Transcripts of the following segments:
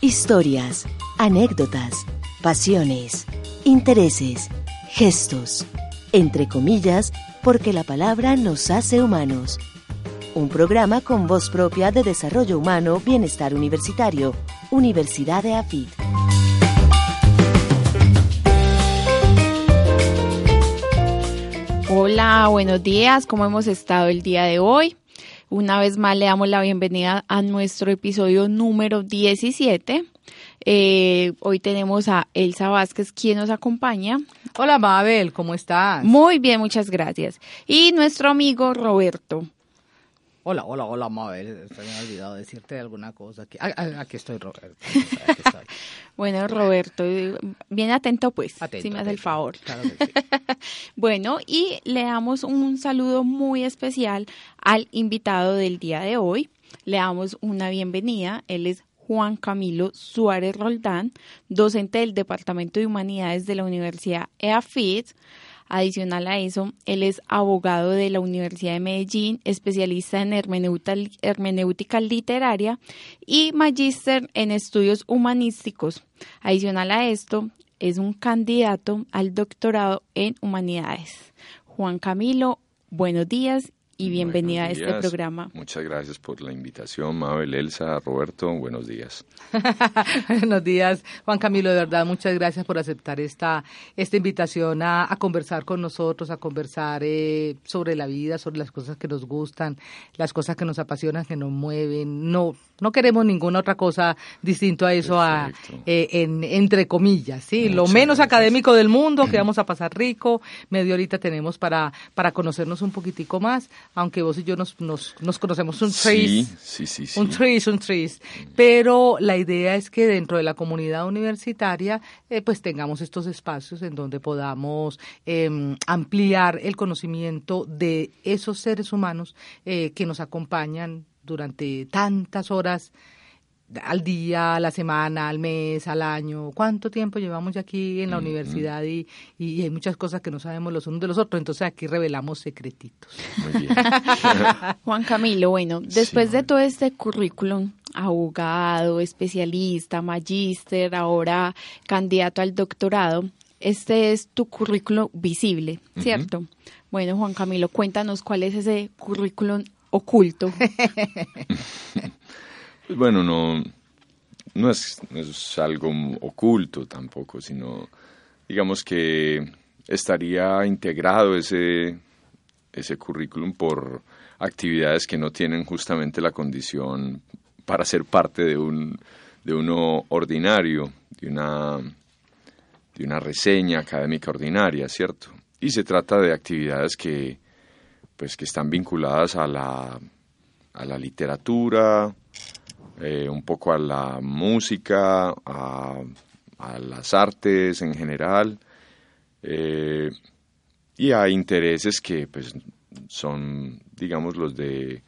Historias, anécdotas, pasiones, intereses, gestos, entre comillas, porque la palabra nos hace humanos. Un programa con voz propia de desarrollo humano, bienestar universitario, Universidad de AFIT. Hola, buenos días, ¿cómo hemos estado el día de hoy? Una vez más le damos la bienvenida a nuestro episodio número 17. Eh, hoy tenemos a Elsa Vázquez, quien nos acompaña. Hola Mabel, ¿cómo estás? Muy bien, muchas gracias. Y nuestro amigo Roberto. Hola, hola, hola, Mabel. Se me ha olvidado decirte alguna cosa. Aquí, ah, ah, aquí estoy, Roberto. Aquí estoy. Bueno, Roberto, bien atento pues, Atento, si me hace el favor. Claro que sí. Bueno, y le damos un saludo muy especial al invitado del día de hoy. Le damos una bienvenida. Él es Juan Camilo Suárez Roldán, docente del Departamento de Humanidades de la Universidad EAFIT. Adicional a eso, él es abogado de la Universidad de Medellín, especialista en hermenéutica, literaria y magíster en estudios humanísticos. Adicional a esto, es un candidato al doctorado en humanidades. Juan Camilo, buenos días y bienvenida a este programa. Muchas gracias por la invitación, Mabel, Elsa, Roberto, buenos días. Buenos días, Juan Camilo, de verdad, muchas gracias por aceptar esta, esta invitación a, a conversar con nosotros, a conversar eh, sobre la vida, sobre las cosas que nos gustan, las cosas que nos apasionan, que nos mueven. No, no queremos ninguna otra cosa distinto a eso, a, eh, en, entre comillas, ¿sí? Lo menos gracias. académico del mundo, que vamos a pasar rico, media horita tenemos para, para conocernos un poquitico más, aunque vos y yo nos, nos, nos conocemos un trace sí, sí, sí. un tris, un tris. Pero la idea es que dentro de la comunidad universitaria, eh, pues tengamos estos espacios en donde podamos em, ampliar el conocimiento de esos seres humanos eh, que nos acompañan durante tantas horas al día, a la semana, al mes, al año. ¿Cuánto tiempo llevamos ya aquí en la universidad? Y, y hay muchas cosas que no sabemos los unos de los otros. Entonces aquí revelamos secretitos. Muy bien. Juan Camilo, bueno, después de todo este currículum, abogado, especialista, magíster, ahora candidato al doctorado, este es tu currículum visible, ¿cierto? Bueno, Juan Camilo, cuéntanos cuál es ese currículum oculto. Bueno, no, no, es, es algo oculto tampoco, sino digamos que estaría integrado ese, ese currículum por actividades que no tienen justamente la condición para ser parte de un de uno ordinario, de una de una reseña académica ordinaria, ¿cierto? Y se trata de actividades que pues que están vinculadas a la a la literatura, eh, un poco a la música, a, las artes en general, eh, y a intereses que pues son, digamos, los de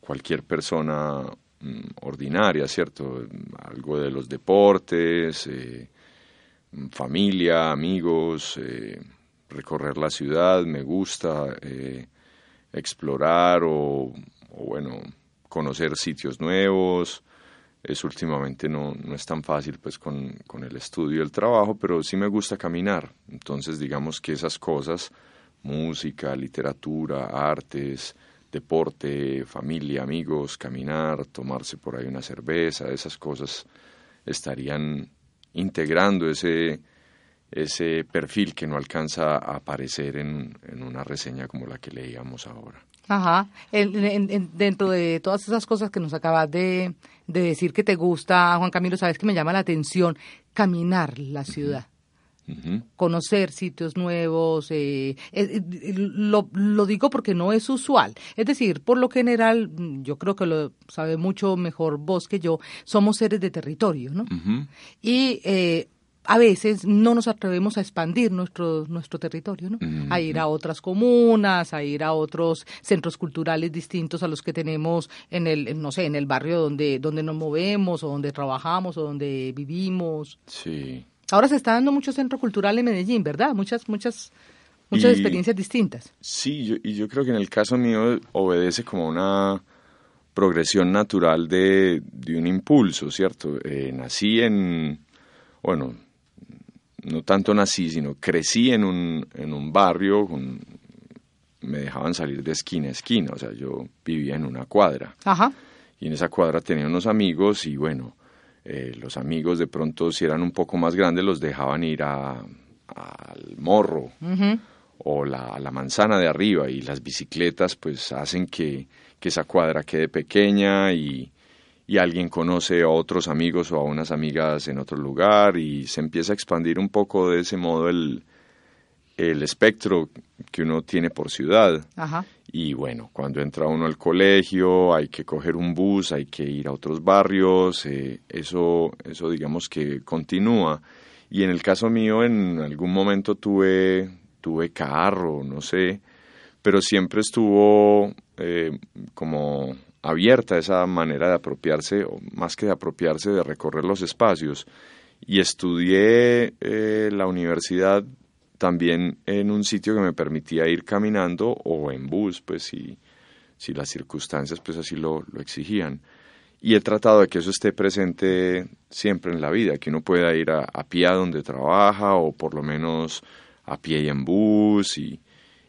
cualquier persona mm, ordinaria, ¿cierto? Algo de los deportes, eh, familia, amigos, recorrer la ciudad, me gusta, explorar o, bueno, conocer sitios nuevos. Eso últimamente no, no es tan fácil pues con, con el estudio y el trabajo, pero sí me gusta caminar. Entonces digamos que esas cosas, música, literatura, artes, deporte, familia, amigos, caminar, tomarse por ahí una cerveza, esas cosas estarían integrando ese, ese perfil que no alcanza a aparecer en, en una reseña como la que leíamos ahora. Ajá. En- en- en- dentro de todas esas cosas que nos acabas de, de decir que te gusta, Juan Camilo, sabes que me llama la atención caminar la ciudad. Conocer sitios nuevos, eh, eh, eh, lo, lo digo porque no es usual. Es decir, por lo general, mm, yo creo que lo sabe mucho mejor vos que yo, somos seres de territorio, ¿no? Ujú. Y eh, a veces no nos atrevemos a expandir nuestro, nuestro territorio, ¿no? A ir a otras comunas, a ir a otros centros culturales distintos a los que tenemos en el, no sé, en el barrio donde, donde nos movemos o donde trabajamos o donde vivimos. Sí. Ahora se está dando mucho centro cultural en Medellín, ¿verdad? Muchas, muchas, muchas Y- experiencias distintas. Sí, yo- y yo creo que en el caso mío obedece como una progresión natural de, de un impulso, ¿cierto? Eh, nací en, bueno, no tanto nací, sino crecí en un, en un barrio, con, me dejaban salir de esquina a esquina, o sea, yo vivía en una cuadra. Ajá. Y en esa cuadra tenía unos amigos y bueno, eh, los amigos de pronto si eran un poco más grandes los dejaban ir a, al morro o la, a la manzana de arriba y las bicicletas pues hacen que, que esa cuadra quede pequeña y, y alguien conoce a otros amigos o a unas amigas en otro lugar y se empieza a expandir un poco de ese modo el, el espectro que uno tiene por ciudad. Ajá. Y bueno, cuando entra uno al colegio, hay que coger un bus, hay que ir a otros barrios, eh, eso, eso digamos que continúa. Y en el caso mío, en algún momento tuve, tuve carro, no sé, pero siempre estuvo eh, como abierta esa manera de apropiarse, o más que de apropiarse, de recorrer los espacios. Y estudié eh, la universidad también en un sitio que me permitía ir caminando o en bus, pues si, si las circunstancias pues así lo, lo exigían. Y he tratado de que eso esté presente siempre en la vida, que uno pueda ir a, pie a donde trabaja o por lo menos a pie y en bus y,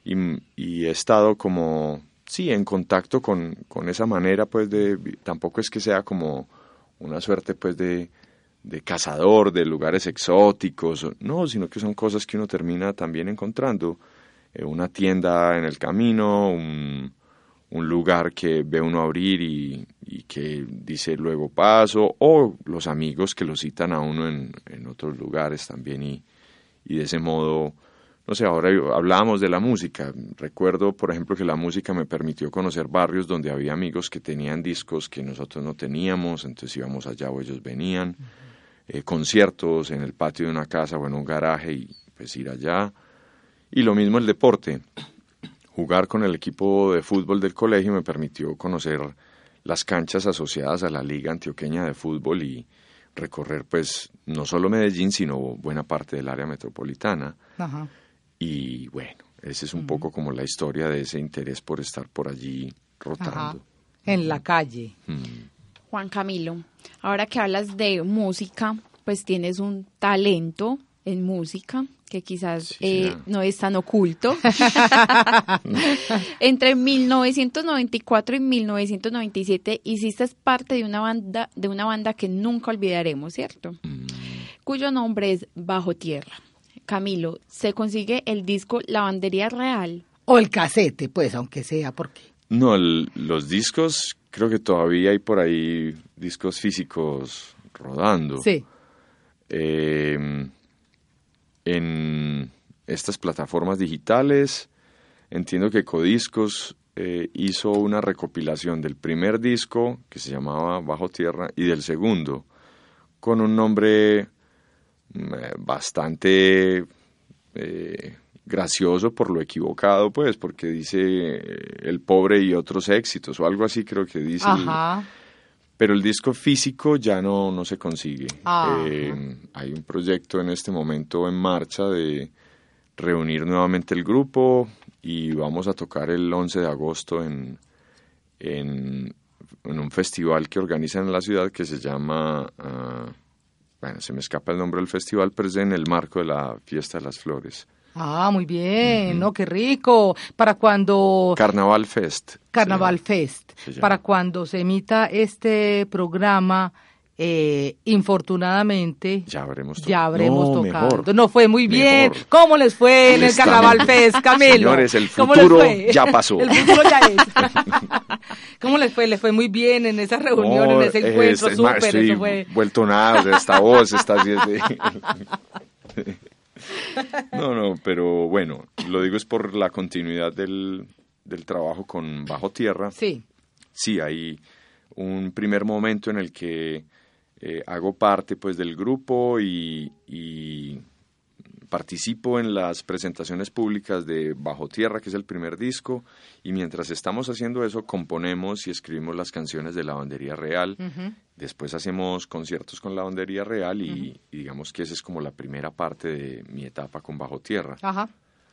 y he estado como, sí, en contacto con, con esa manera pues de, tampoco es que sea como una suerte pues de, de cazador de lugares exóticos, no, sino que son cosas que uno termina también encontrando. Eh, una tienda en el camino, un, lugar que ve uno abrir y, y, que dice luego paso, o los amigos que lo citan a uno en, en otros lugares también y, y de ese modo, no sé, ahora hablábamos de la música. Recuerdo, por ejemplo, que la música me permitió conocer barrios donde había amigos que tenían discos que nosotros no teníamos, entonces íbamos allá o ellos venían. Uh -huh eh, conciertos en el patio de una casa o en un garaje y pues ir allá. Y lo mismo el deporte. Jugar con el equipo de fútbol del colegio me permitió conocer las canchas asociadas a la Liga Antioqueña de Fútbol y recorrer pues no solo Medellín, sino buena parte del área metropolitana. Ajá. Y bueno, ese es un uh -huh. poco como la historia de ese interés por estar por allí rotando. Ajá. En la calle. Mm. Juan Camilo, ahora que hablas de música, pues tienes un talento en música que quizás Sí, eh, no es tan oculto. Entre 1994 y 1997 hiciste parte de una banda de una banda que nunca olvidaremos, ¿cierto? Mm. Cuyo nombre es Bajo Tierra. Camilo, ¿se consigue el disco Lavandería Real? O el casete, pues, aunque sea, porque. No, el- los discos, creo que todavía hay por ahí discos físicos rodando. Sí. Eh, en estas plataformas digitales, entiendo que Codiscos eh, hizo una recopilación del primer disco, que se llamaba Bajo Tierra, y del segundo, con un nombre bastante eh, gracioso por lo equivocado, pues, porque dice eh, El pobre y otros éxitos, o algo así creo que dice. Ajá. pero el disco físico ya no, no se consigue. Ah. Eh, hay un proyecto en este momento en marcha de reunir nuevamente el grupo y vamos a tocar el 11 de agosto en, en, en un festival que organizan en la ciudad que se llama, ah, bueno, se me escapa el nombre del festival, pero es en el marco de la Fiesta de las Flores. Ah, muy bien, ¿no? Qué rico. Para cuando. Carnaval Fest. Carnaval. Fest. Para cuando se emita este programa, eh, infortunadamente. Ya habremos Ya habremos no, tocado. mejor. No fue muy bien. Mejor. ¿Cómo les fue en el Carnaval Fest, Camilo? Señores, el ¿Cómo les futuro ya pasó. El futuro ya es. ¿Cómo les fue? ¿Les fue muy bien en esa reunión, en ese es- encuentro? es estoy eso fue. vuelto nada, esta voz de- no, no, pero bueno, lo digo es por la continuidad del, del trabajo con Bajo Tierra. Sí. Sí, hay un primer momento en el que eh, hago parte pues del grupo y, y participo en las presentaciones públicas de Bajo Tierra, que es el primer disco, y mientras estamos haciendo eso, componemos y escribimos las canciones de Lavandería Real. Ujú. Después hacemos conciertos con Lavandería Real y, y digamos que esa es como la primera parte de mi etapa con Bajo Tierra. Ajá.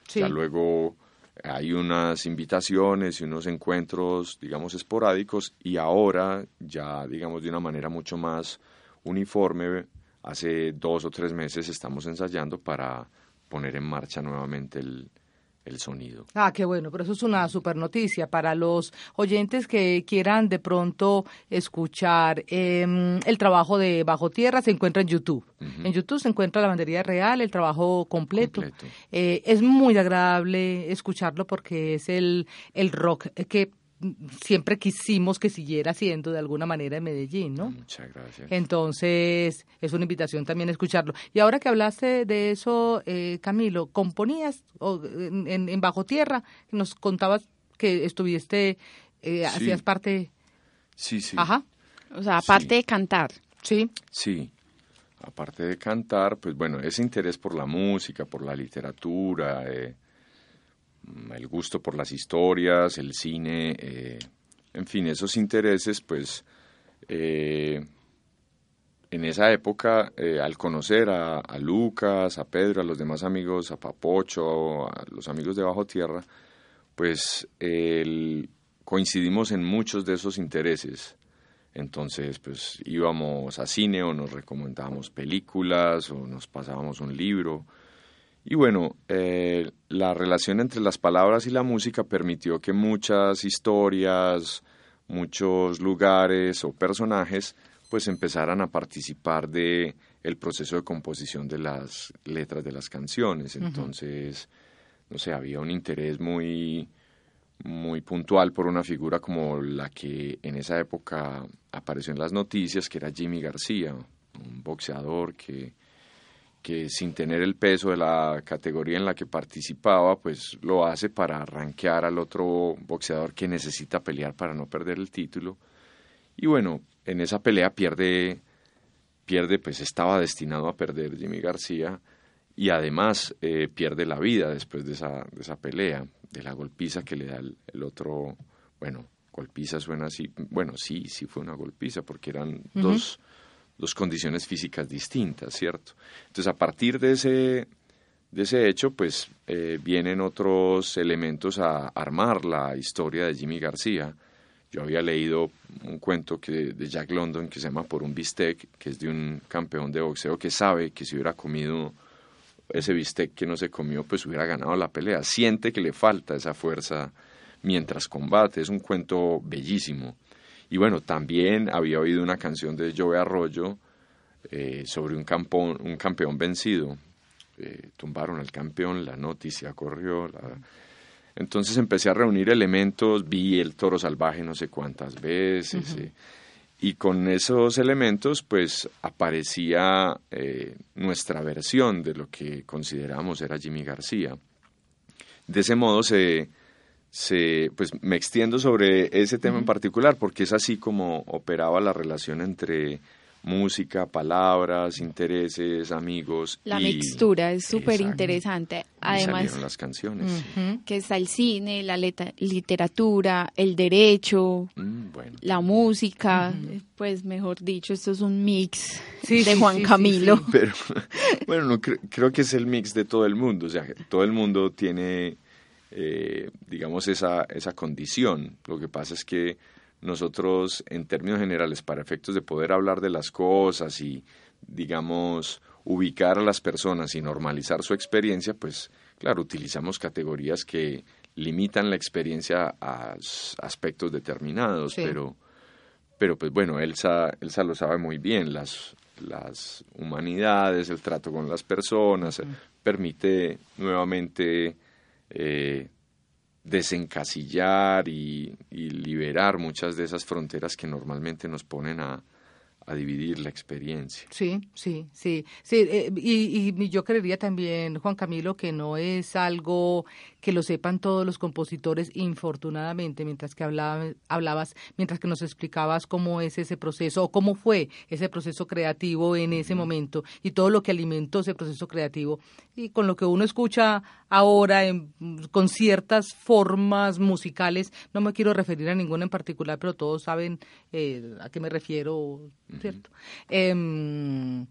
Sí. Ya luego hay unas invitaciones y unos encuentros, digamos, esporádicos y ahora ya, digamos, de una manera mucho más uniforme, hace dos o tres meses estamos ensayando para poner en marcha nuevamente el, el sonido. Ah, qué bueno, pero eso es una super noticia para los oyentes que quieran de pronto escuchar em, el trabajo de Bajo Tierra, se encuentra en YouTube. En YouTube se encuentra la bandería real, el trabajo completo. Eh, es muy agradable escucharlo porque es el, el rock que siempre quisimos que siguiera siendo de alguna manera en Medellín, ¿no? Muchas gracias. Entonces, es una invitación también a escucharlo. Y ahora que hablaste de eso, eh, Camilo, ¿componías en, Bajo Tierra? Nos contabas que estuviste, eh, hacías parte... Sí, sí. Ajá. O sea, aparte de cantar. Sí. Sí. Aparte de cantar, pues bueno, ese interés por la música, por la literatura, eh, el gusto por las historias, el cine, eh, en fin, esos intereses, pues eh, en esa época, eh, al conocer a, Lucas, a Pedro, a los demás amigos, a Papocho, a los amigos de Bajo Tierra, pues coincidimos en muchos de esos intereses. Entonces, pues íbamos a cine o nos recomendábamos películas o nos pasábamos un libro y bueno, eh, la relación entre las palabras y la música permitió que muchas historias, muchos lugares o personajes pues empezaran a participar de el proceso de composición de las letras de las canciones. Entonces, no sé, había un interés muy muy puntual por una figura como la que en esa época apareció en las noticias, que era Jimmy García, un boxeador que que sin tener el peso de la categoría en la que participaba, pues lo hace para arranquear al otro boxeador que necesita pelear para no perder el título. Y bueno, en esa pelea pierde, pierde, pues estaba destinado a perder Jimmy García y además eh, pierde la vida después de esa, de esa pelea, de la golpiza que le da el, otro, bueno, golpiza suena así, bueno, sí, sí fue una golpiza porque eran dos dos condiciones físicas distintas, ¿cierto? Entonces, a partir de ese, de ese hecho, pues eh, vienen otros elementos a armar la historia de Jimmy García. Yo había leído un cuento que, de Jack London que se llama Por un bistec, que es de un campeón de boxeo que sabe que si hubiera comido ese bistec que no se comió, pues hubiera ganado la pelea. Siente que le falta esa fuerza mientras combate. Es un cuento bellísimo. Y bueno, también había oído una canción de Joe Arroyo eh, sobre un, campeón, un campeón vencido. Eh, tumbaron al campeón, la noticia corrió. Entonces empecé a reunir elementos, vi el toro salvaje no sé cuántas veces. Eh, y con esos elementos, pues aparecía nuestra versión de lo que consideramos era Jimmy García. De ese modo se, se, pues me extiendo sobre ese tema en particular porque es así como operaba la relación entre música, palabras, intereses, amigos. La mixtura es súper interesante. Además, las canciones. Que está el cine, la literatura, el derecho, mm, la música. Pues mejor dicho, esto es un mix de Juan Camilo. Pero bueno, creo que es el mix de todo el mundo. O sea, todo el mundo tiene eh, digamos, esa, esa condición. Lo que pasa es que nosotros, en términos generales, para efectos de poder hablar de las cosas y, digamos, ubicar a las personas y normalizar su experiencia, pues, claro, utilizamos categorías que limitan la experiencia a aspectos determinados, pero, pero pues bueno, Elsa, Elsa lo sabe muy bien, las, las humanidades, el trato con las personas, permite nuevamente eh, desencasillar y, liberar muchas de esas fronteras que normalmente nos ponen a, a dividir la experiencia. Sí, sí, sí. sí eh, y, y, yo creería también, Juan Camilo, que no es algo que lo sepan todos los compositores, infortunadamente, mientras que hablabas, mientras que nos explicabas cómo es ese proceso o cómo fue ese proceso creativo en ese momento y todo lo que alimentó ese proceso creativo y con lo que uno escucha ahora con ciertas formas musicales, no me quiero referir a ninguna en particular, pero todos saben eh, a qué me refiero, ¿cierto? Em,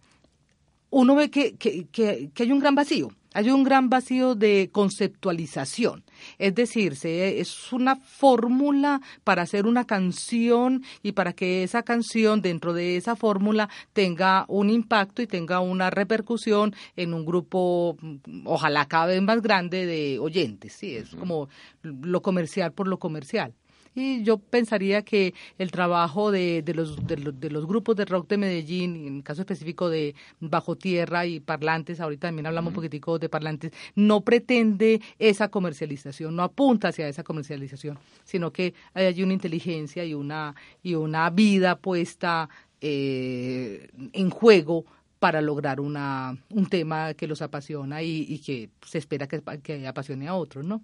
uno ve que, que, que hay un gran vacío hay un gran vacío de conceptualización Es decir, se, es una fórmula para hacer una canción y para que esa canción dentro de esa fórmula tenga un impacto y tenga una repercusión en un grupo, mm, ojalá cada vez más grande de oyentes. Sí, es como lo comercial por lo comercial. Y yo pensaría que el trabajo de, de, los, de, los, de los grupos de rock de Medellín, en el caso específico de Bajo Tierra y Parlantes, ahorita también hablamos un poquitico de Parlantes, no pretende esa comercialización, no apunta hacia esa comercialización, sino que hay una inteligencia y una, y una vida puesta eh, en juego para lograr una, un tema que los apasiona y, y que se espera que, que, apasione a otros, ¿no?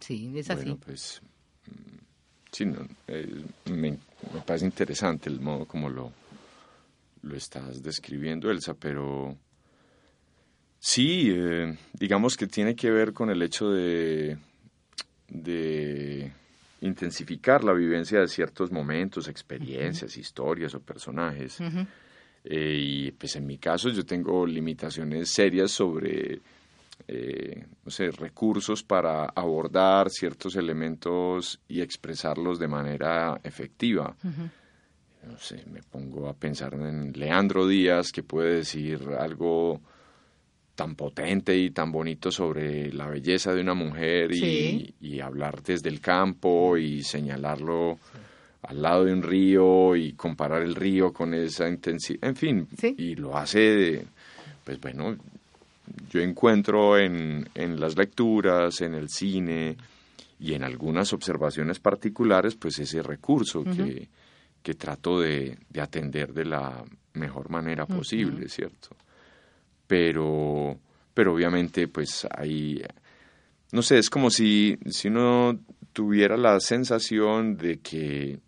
Sí, es así. Bueno, pues sí, no, eh, me, me, parece interesante el modo como lo, lo estás describiendo, Elsa, pero sí, eh, digamos que tiene que ver con el hecho de, de intensificar la vivencia de ciertos momentos, experiencias, uh -huh. historias o personajes. Uh -huh. eh, y pues en mi caso yo tengo limitaciones serias sobre eh, no sé, recursos para abordar ciertos elementos y expresarlos de manera efectiva. Uh -huh. No sé, me pongo a pensar en Leandro Díaz, que puede decir algo tan potente y tan bonito sobre la belleza de una mujer sí. y, y, hablar desde el campo y señalarlo sí. al lado de un río y comparar el río con esa intensidad, en fin, sí. y lo hace, de, pues bueno, yo encuentro en, en, las lecturas, en el cine y en algunas observaciones particulares, pues ese recurso uh -huh. que, que, trato de, de, atender de la mejor manera posible, uh -huh. ¿cierto? Pero, pero obviamente, pues hay, no sé, es como si, si uno tuviera la sensación de que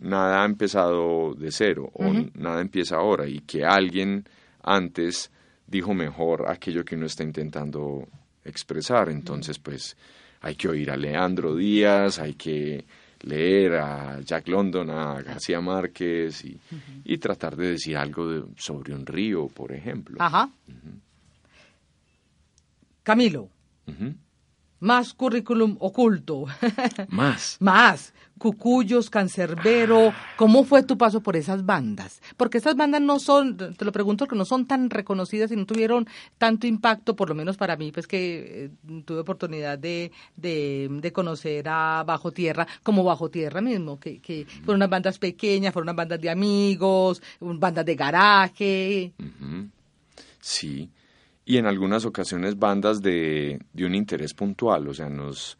nada ha empezado de cero uh -huh. o nada empieza ahora y que alguien antes dijo mejor aquello que uno está intentando expresar. Entonces, pues hay que oír a Leandro Díaz, hay que leer a Jack London, a García Márquez y, uh -huh. y tratar de decir algo de, sobre un río, por ejemplo. Ajá. Uh -huh. Camilo. Uh -huh. Más currículum oculto. Más. Más. Cucuyos, Cancerbero. ¿Cómo fue tu paso por esas bandas? Porque esas bandas no son, te lo pregunto, que no son tan reconocidas y no tuvieron tanto impacto, por lo menos para mí, pues que eh, tuve oportunidad de, de, de, conocer a Bajo Tierra, como Bajo Tierra mismo, que, que fueron unas bandas pequeñas, fueron unas bandas de amigos, bandas de garaje. Uh -huh. Sí y en algunas ocasiones bandas de, de un interés puntual, o sea, nos,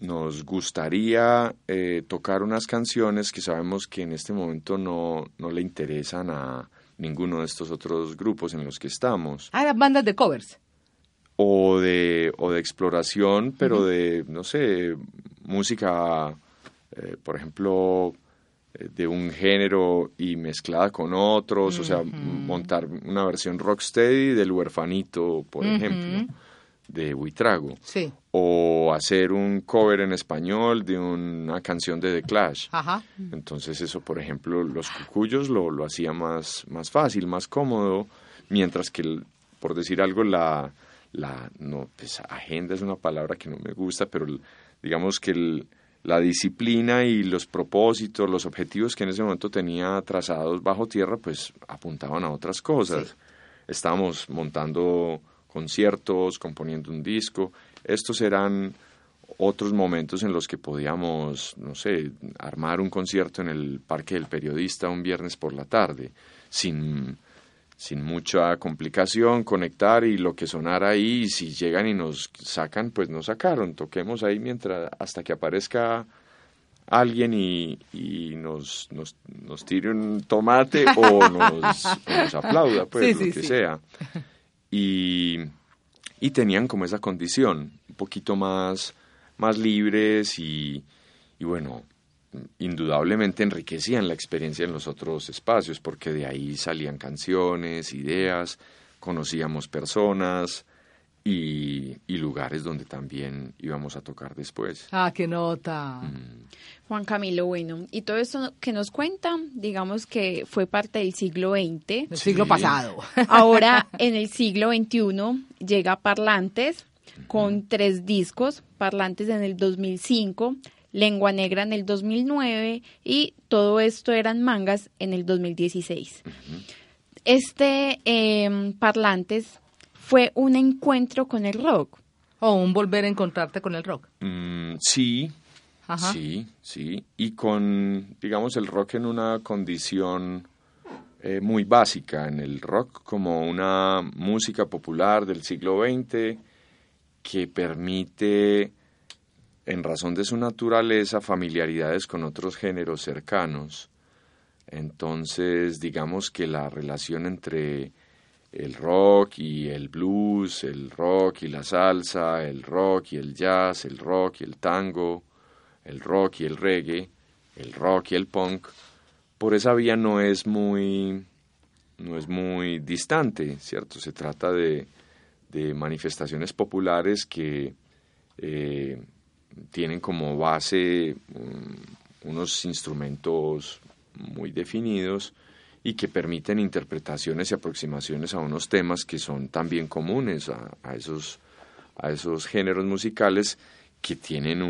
nos gustaría eh, tocar unas canciones que sabemos que en este momento no, no le interesan a ninguno de estos otros grupos en los que estamos. Ah, las bandas de covers. O de, o de exploración, pero uh -huh. de, no sé, música, eh, por ejemplo, de un género y mezclada con otros, uh -huh. o sea, montar una versión rocksteady del huerfanito, por uh -huh. ejemplo, de Buitrago. Sí. O hacer un cover en español de una canción de The Clash. Ajá. Entonces eso, por ejemplo, los cucuyos lo, lo hacía más, más fácil, más cómodo, mientras que, por decir algo, la, la no, pues agenda es una palabra que no me gusta, pero digamos que el la disciplina y los propósitos, los objetivos que en ese momento tenía trazados bajo tierra, pues apuntaban a otras cosas. Sí. Estábamos montando conciertos, componiendo un disco. Estos eran otros momentos en los que podíamos, no sé, armar un concierto en el Parque del Periodista un viernes por la tarde, sin, sin mucha complicación, conectar y lo que sonara ahí, y si llegan y nos sacan, pues nos sacaron, toquemos ahí mientras hasta que aparezca alguien y, y nos, nos, nos, tire un tomate o nos, o nos aplauda, pues sí, lo sí, que sí. sea. Y, y tenían como esa condición, un poquito más, más libres y, y bueno, indudablemente enriquecían la experiencia en los otros espacios, porque de ahí salían canciones, ideas, conocíamos personas y, y lugares donde también íbamos a tocar después. Ah, qué nota. Mm. Juan Camilo, bueno, y todo esto que nos cuenta, digamos que fue parte del siglo XX. El siglo Sí. pasado. Ahora, en el siglo XXI, llega Parlantes con tres discos, Parlantes en el 2005, Lengua Negra en el 2009 y todo esto eran mangas en el 2016. Este em, Parlantes fue un encuentro con el rock. O un volver a encontrarte con el rock. Mm, sí, sí, sí. Y con, digamos, el rock en una condición eh, muy básica, en el rock como una música popular del siglo XX que permite, en razón de su naturaleza, familiaridades con otros géneros cercanos. Entonces, digamos que la relación entre el rock y el blues, el rock y la salsa, el rock y el jazz, el rock y el tango, el rock y el reggae, el rock y el punk, por esa vía no es muy no es muy distante, ¿cierto? Se trata de, de manifestaciones populares que eh, tienen como base mm, unos instrumentos muy definidos y que permiten interpretaciones y aproximaciones a unos temas que son también comunes a, esos, a esos géneros musicales que tienen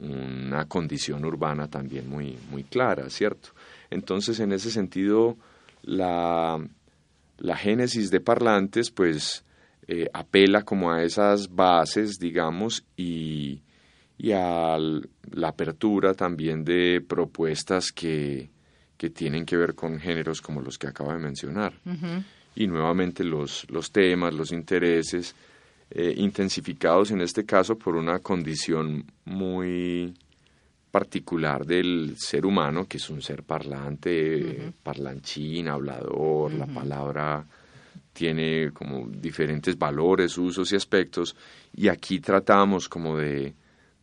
una condición urbana también muy, muy clara, ¿cierto? Entonces, en ese sentido, la, la génesis de parlantes, pues, eh, apela como a esas bases, digamos, y, y a la apertura también de propuestas que, que tienen que ver con géneros como los que acabo de mencionar. Y nuevamente los, los temas, los intereses, eh, intensificados en este caso por una condición muy particular del ser humano, que es un ser parlante, parlanchín, hablador, la palabra tiene como diferentes valores, usos y aspectos, y aquí tratamos como de,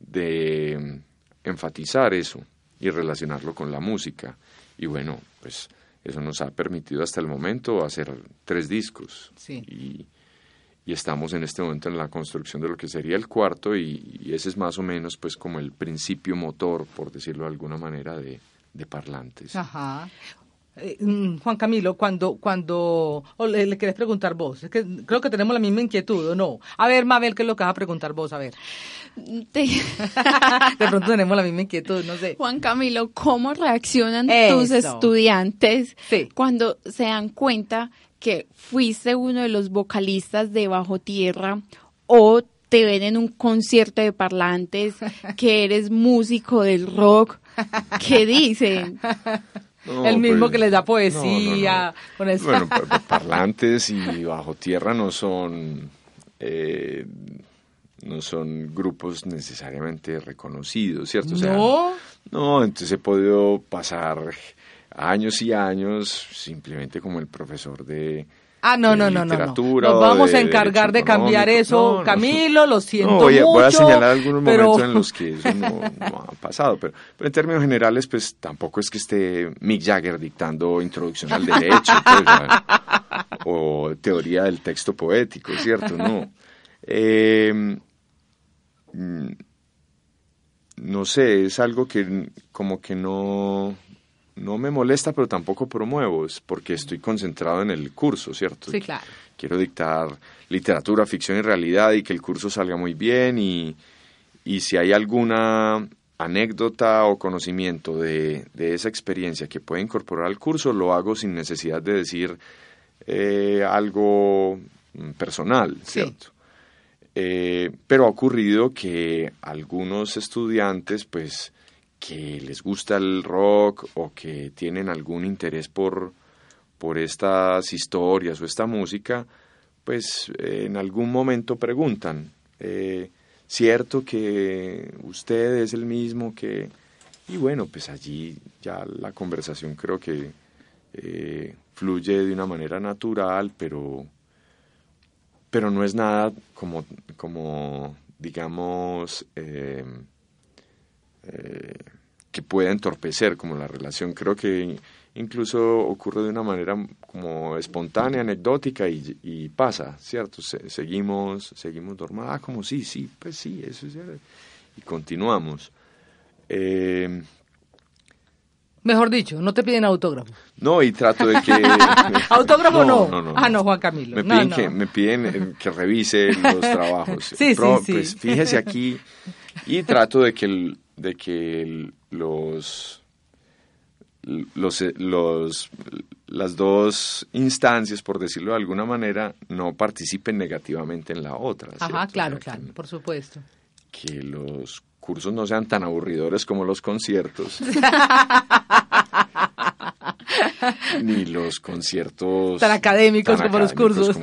de enfatizar eso y relacionarlo con la música. Y bueno, pues eso nos ha permitido hasta el momento hacer tres discos. Y, estamos en este momento en la construcción de lo que sería el cuarto y, ese es más o menos pues como el principio motor, por decirlo de alguna manera, de, de parlantes. Ajá. Eh, mm, Juan Camilo, cuando, cuando le, le, querés preguntar vos, es que creo que tenemos la misma inquietud, ¿o no? A ver, Mabel, ¿qué es lo que vas a preguntar vos? A ver. de pronto tenemos la misma inquietud, no sé. Juan Camilo, ¿cómo reaccionan tus estudiantes cuando se dan cuenta que fuiste uno de los vocalistas de Bajo Tierra o te ven en un concierto de parlantes, que eres músico del rock? ¿Qué dicen? el mismo pues, que les da poesía. Bueno, parlantes y bajo tierra no son eh, no son grupos necesariamente reconocidos, ¿cierto? no. No, entonces he podido pasar años y años simplemente como el profesor de Ah, no, no, no, no, Nos vamos a encargar de, cambiar eso, Camilo, lo siento voy a, Voy a señalar algunos momentos en los que eso no, ha pasado, pero, pero, en términos generales, pues tampoco es que esté Mick Jagger dictando introducción al derecho, pues, o teoría del texto poético, ¿cierto? No. Eh, no sé, es algo que como que no no me molesta, pero tampoco promuevo, es porque estoy concentrado en el curso, ¿cierto? Sí, claro. Quiero dictar literatura, ficción y realidad y que el curso salga muy bien y, y si hay alguna anécdota o conocimiento de, de, esa experiencia que pueda incorporar al curso, lo hago sin necesidad de decir eh, algo personal, ¿cierto? Eh, pero ha ocurrido que algunos estudiantes, pues, que les gusta el rock o que tienen algún interés por, por estas historias o esta música, pues eh, en algún momento preguntan, eh, ¿cierto que usted es el mismo que...? Y bueno, pues allí ya la conversación creo que eh, fluye de una manera natural, pero, pero no es nada como, como digamos, eh, que pueda entorpecer como la relación. Creo que incluso ocurre de una manera como espontánea, anecdótica y, pasa, ¿cierto? seguimos, seguimos dormidos, ah, como sí, sí, pues sí, eso es, y continuamos. Eh, Mejor dicho, no te piden autógrafo. No, y trato de que... ¿Autógrafo no? Ah, no, Juan Camilo. Me piden, Que, me piden eh, que revise los trabajos. sí, sí, sí. Pues fíjese aquí y trato de que, de que los, los, los, las dos instancias, por decirlo de alguna manera, no participen negativamente en la otra. Ajá, claro, claro, por supuesto. Que los cursos no sean tan aburridores como los conciertos. Ni los conciertos tan académicos, como, los cursos.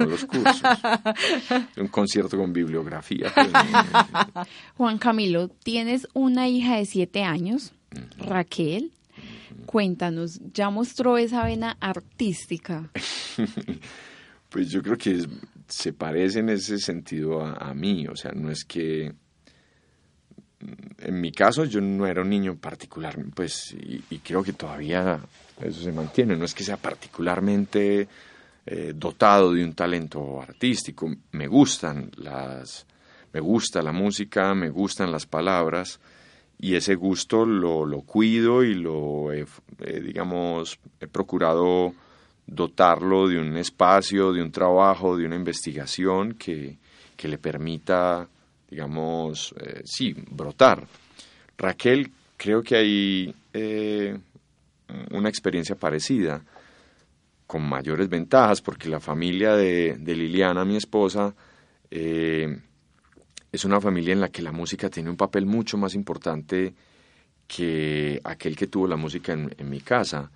Un concierto con bibliografía. Pues, Juan Camilo, tienes una hija de siete años, Raquel. Cuéntanos, ¿ya mostró esa vena artística? pues yo creo que se parece en ese sentido a mí, o sea, no es que en mi caso yo no era un niño particular, pues, y, creo que todavía eso se mantiene, no es que sea particularmente eh, dotado de un talento artístico, me gustan las, me gusta la música, me gustan las palabras, y ese gusto lo, lo cuido y lo, he, digamos, he procurado dotarlo de un espacio, de un trabajo, de una investigación que, que le permita digamos, eh, sí, brotar. Raquel, creo que hay eh, una experiencia parecida, con mayores ventajas, porque la familia de, Liliana, mi esposa, eh, es una familia en la que la música tiene un papel mucho más importante que aquel que tuvo la música en mi casa.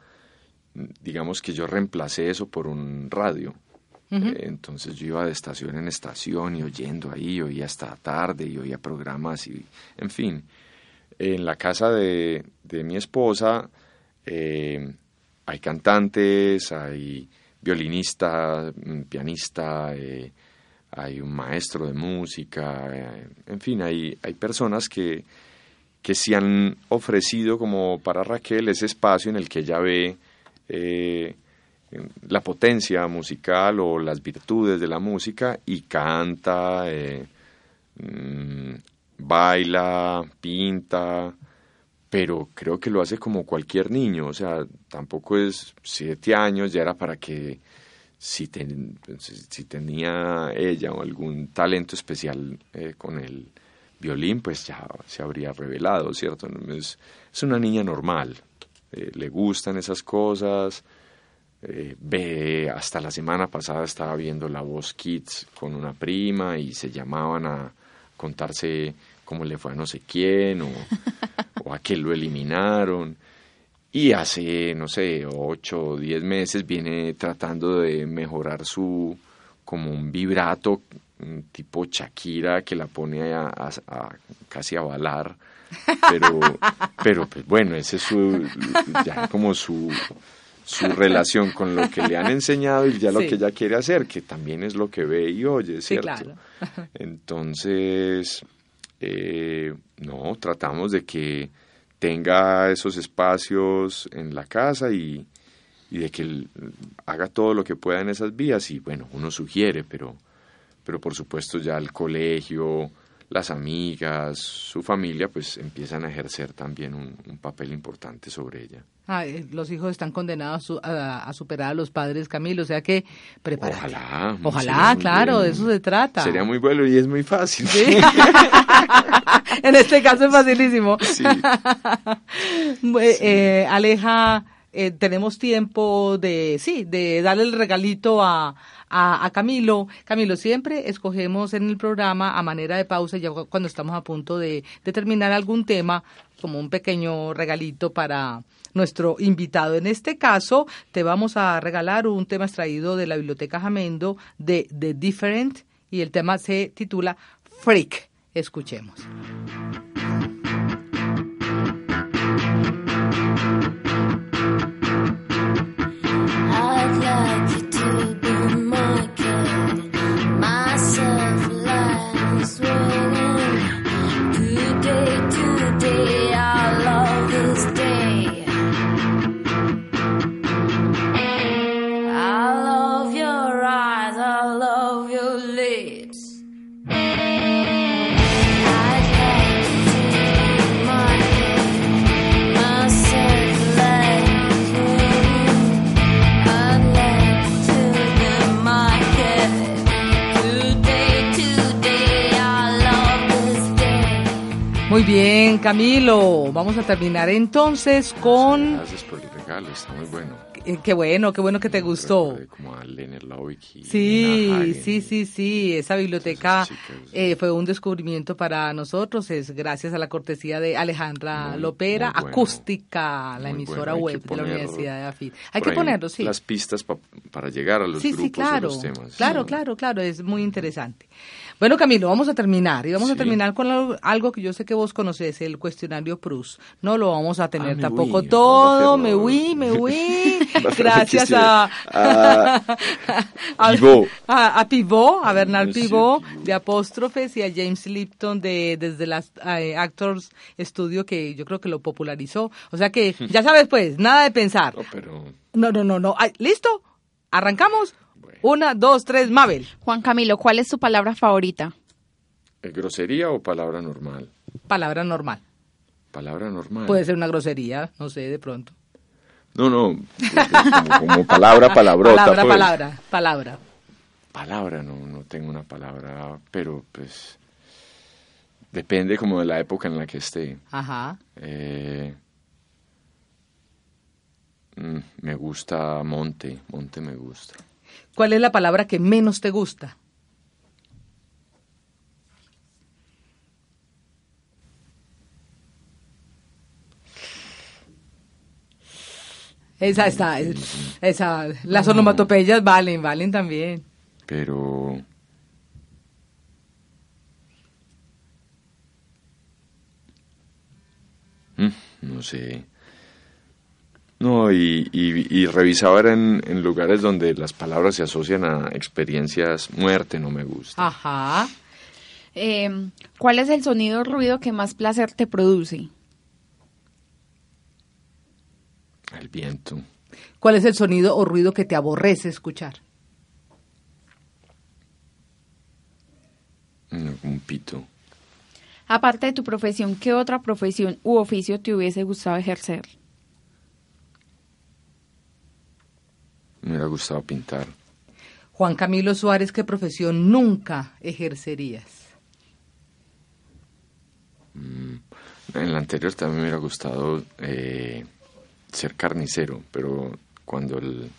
Digamos que yo reemplacé eso por un radio. Eh, entonces yo iba de estación en estación y oyendo ahí, oía hasta tarde y oía programas y, en fin. En la casa de, mi esposa eh, hay cantantes, hay violinista, pianista, eh, hay un maestro de música, en fin, hay, hay personas que, que se han ofrecido como para Raquel ese espacio en el que ella ve la potencia musical o las virtudes de la música y canta, eh, mm, baila, pinta, pero creo que lo hace como cualquier niño, o sea, tampoco es siete años, ya era para que si, si tenía ella o algún talento especial eh, con el violín, pues ya se habría revelado, ¿cierto? Es, es una niña normal, eh, le gustan esas cosas, eh, ve, hasta la semana pasada estaba viendo La Voz Kids con una prima y se llamaban a contarse cómo le fue a no sé quién o, a qué lo eliminaron. Y hace, no sé, ocho o diez meses viene tratando de mejorar su, como un vibrato tipo Shakira que la pone a, casi a balar. Pero, pero pues bueno, ese es su, ya como su, su relación con lo que le han enseñado y ya lo que ella quiere hacer, que también es lo que ve y oye, ¿cierto? claro. Entonces, eh, no, tratamos de que tenga esos espacios en la casa y, y de que haga todo lo que pueda en esas vías y bueno, uno sugiere, pero, pero por supuesto ya el colegio, las amigas, su familia, pues empiezan a ejercer también un, papel importante sobre ella. Ah, eh, los hijos están condenados a, superar a los padres, Camilo, o sea que prepara. Ojalá. Ojalá, claro, de eso se trata. Sería muy bueno y es muy fácil. en este caso es facilísimo. Sí. Eh, Aleja, eh, tenemos tiempo de, sí, de darle el regalito a, a, Camilo. Camilo, siempre escogemos en el programa a manera de pausa, ya cuando estamos a punto de, terminar algún tema, como un pequeño regalito para nuestro invitado. En este caso, te vamos a regalar un tema extraído de la Biblioteca Jamendo de The Different y el tema se titula Freak. Escuchemos. Bien, Camilo. Vamos a terminar entonces con... Gracias por el regalo, está muy bueno. Qué bueno, qué bueno que te gustó. Como a Leonard Lovick y Sí, Hagen. sí, sí, sí. Esa biblioteca eh, fue un descubrimiento para nosotros. Es gracias a la cortesía de Alejandra Muy- Lopera, muy bueno. Acústica, la emisora bueno, web de la. Universidad de AFID. Hay que ponerlo, sí. Las pistas pa- para llegar a los sí, grupos sí, claro. de los temas. Claro, claro, claro. Es muy interesante. Bueno, Camilo, vamos a terminar. Y vamos a terminar con algo, algo que yo sé que vos conoces, el cuestionario Prus. No lo vamos a tener Ah, tampoco huí, todo. Me huí, me huí. Gracias a... A a, Pivot. a, a Pivot, a Bernard Pivot. de Apóstrofes y a James Lipton de desde las eh, Actors Studio que yo creo que lo popularizó. O sea que ya sabes pues, nada de pensar. No, pero No, no, no, no. Ay, ¿Listo? ¿Arrancamos? Bueno. Una, dos, tres, Mabel. Juan Camilo, ¿cuál es tu palabra favorita? ¿eh, ¿grosería o palabra normal? Palabra normal. Palabra normal. Puede ser una grosería, no sé, de pronto. No, no, como, como palabra, palabrota. palabra, pues. palabra, palabra. Palabra, no, no tengo una palabra, pero pues depende como de la época en la que esté. Ajá. Eh, mm, me gusta monte, monte me gusta. ¿Cuál es la palabra que menos te gusta? Esa está, es- esa, las onomatopeyas valen, valen también. Pero Mm, no sé. No, y, y, y revisaba en, en lugares donde las palabras se asocian a experiencias, muerte no me gusta. Ajá. Eh, ¿Cuál es el sonido o ruido que más placer te produce? El viento. ¿Cuál es el sonido o ruido que te aborrece escuchar? Un pito. Aparte de tu profesión, ¿qué otra profesión u oficio te hubiese gustado ejercer? Me hubiera gustado pintar. Juan Camilo Suárez, ¿qué profesión nunca ejercerías? En la anterior también me hubiera gustado eh, ser carnicero, pero cuando el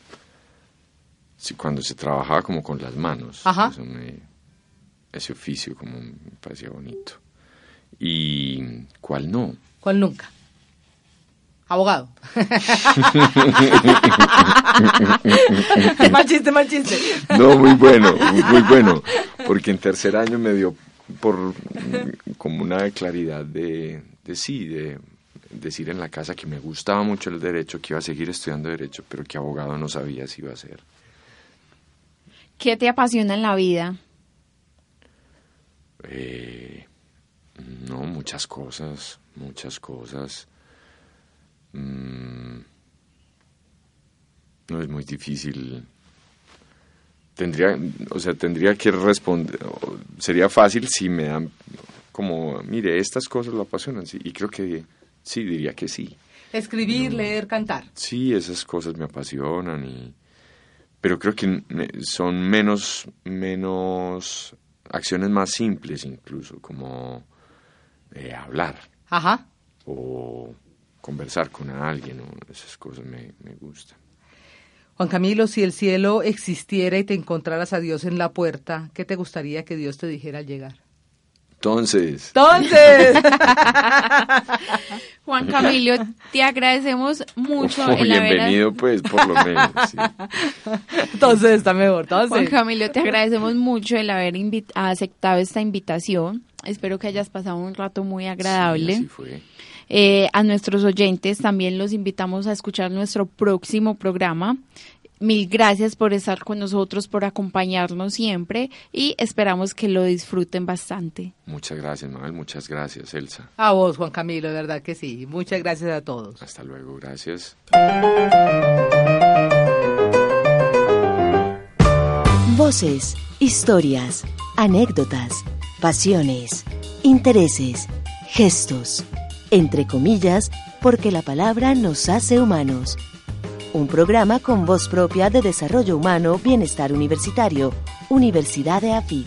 cuando se trabajaba como con las manos, Ajá. eso me- ese oficio como me parecía bonito. Y cuál no, ¿Cuál nunca? Abogado. mal chiste, mal chiste. no muy bueno, muy, bueno, porque en tercer año me dio por como una claridad de, de sí, de decir en la casa que me gustaba mucho el derecho, que iba a seguir estudiando derecho, pero que abogado no sabía si iba a ser. ¿Qué te apasiona en la vida? Eh, no, muchas cosas, muchas cosas. Mm, no es muy difícil. Tendría, o sea, tendría que responder. Sería fácil si me dan como, mire, estas cosas lo apasionan, sí. Y creo que sí, diría que sí. Escribir, leer, cantar. Sí, esas cosas me apasionan y pero creo que son menos menos acciones más simples incluso como eh, hablar Ajá. o conversar con alguien o esas cosas me, me gustan. Juan Camilo, si el cielo existiera y te encontraras a Dios en la puerta, ¿qué te gustaría que Dios te dijera al llegar? Entonces, Entonces, Juan Camilo, te agradecemos mucho oh, el haber... bienvenido pues por lo menos. sí. entonces está mejor. Juan Camilo, te agradecemos mucho el haber aceptado esta invitación. Espero que hayas pasado un rato muy agradable. Sí, así fue. Eh, a nuestros oyentes también los invitamos a escuchar nuestro próximo programa. Mil gracias por estar con nosotros, por acompañarnos siempre y esperamos que lo disfruten bastante. Muchas gracias, Mabel, muchas gracias, Elsa. a vos, Juan Camilo, de verdad que sí. Muchas gracias a todos. Hasta luego, gracias. Voces, historias, anécdotas, pasiones, intereses, gestos, entre comillas, porque la palabra nos hace humanos. Un programa con voz propia de desarrollo humano, bienestar universitario, Universidad de AFID.